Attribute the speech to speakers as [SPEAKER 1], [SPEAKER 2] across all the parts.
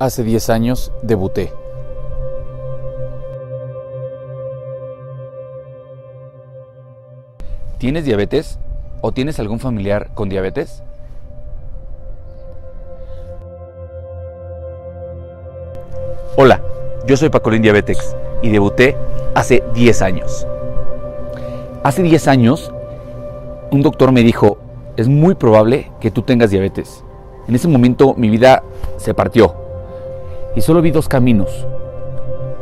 [SPEAKER 1] Hace 10 años debuté.
[SPEAKER 2] ¿Tienes diabetes o tienes algún familiar con diabetes? Hola, yo soy Pacolín Diabetex y debuté hace 10 años. Hace 10 años, un doctor me dijo, es muy probable que tú tengas diabetes. En ese momento mi vida se partió y solo vi dos caminos.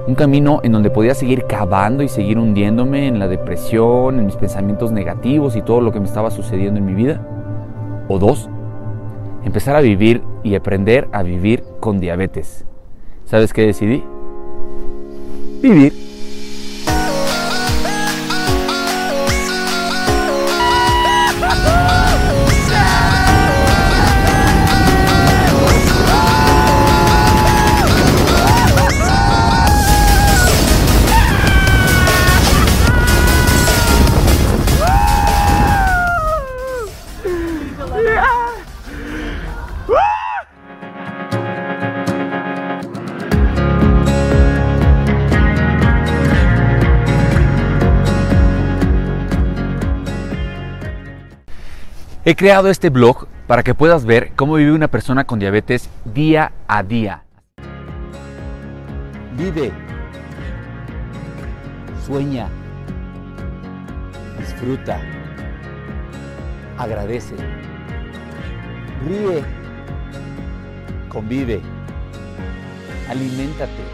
[SPEAKER 2] Un camino en donde podía seguir cavando y seguir hundiéndome en la depresión, en mis pensamientos negativos y todo lo que me estaba sucediendo en mi vida. O dos, empezar a vivir y aprender a vivir con diabetes. ¿Sabes qué decidí? Vivir. He creado este blog para que puedas ver cómo vive una persona con diabetes día a día. Vive, sueña, disfruta, agradece, ríe, convive, aliméntate,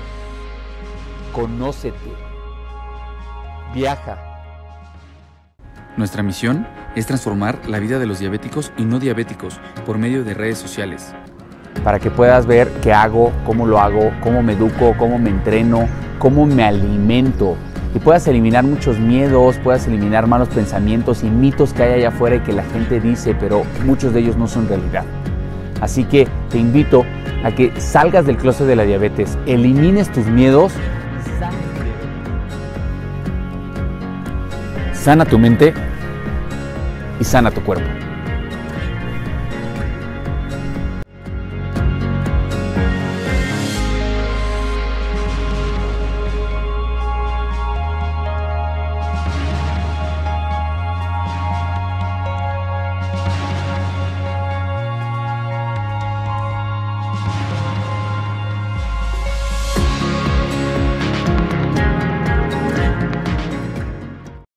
[SPEAKER 2] conócete, viaja. Nuestra misión es transformar la vida de los diabéticos y no diabéticos por medio de redes sociales. Para que puedas ver qué hago, cómo lo hago, cómo me educo, cómo me entreno, cómo me alimento. Y puedas eliminar muchos miedos, puedas eliminar malos pensamientos y mitos que hay allá afuera y que la gente dice, pero muchos de ellos no son realidad. Así que te invito a que salgas del closet de la diabetes, elimines tus miedos, sana tu mente y sana tu cuerpo.